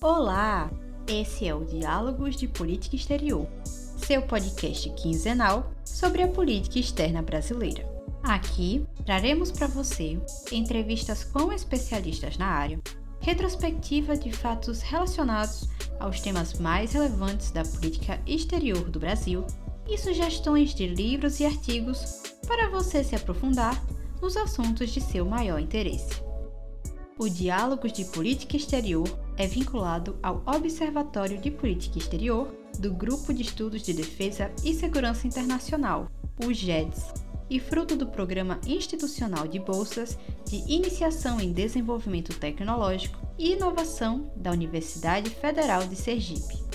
Olá! Esse é o Diálogos de Política Exterior, seu podcast quinzenal sobre a política externa brasileira. Aqui traremos para você entrevistas com especialistas na área, retrospectiva de fatos relacionados aos temas mais relevantes da política exterior do Brasil e sugestões de livros e artigos para você se aprofundar nos assuntos de seu maior interesse. O Diálogos de Política Exterior é vinculado ao Observatório de Política Exterior do Grupo de Estudos de Defesa e Segurança Internacional, o GEDS, e fruto do Programa Institucional de Bolsas de Iniciação em Desenvolvimento Tecnológico e Inovação da Universidade Federal de Sergipe.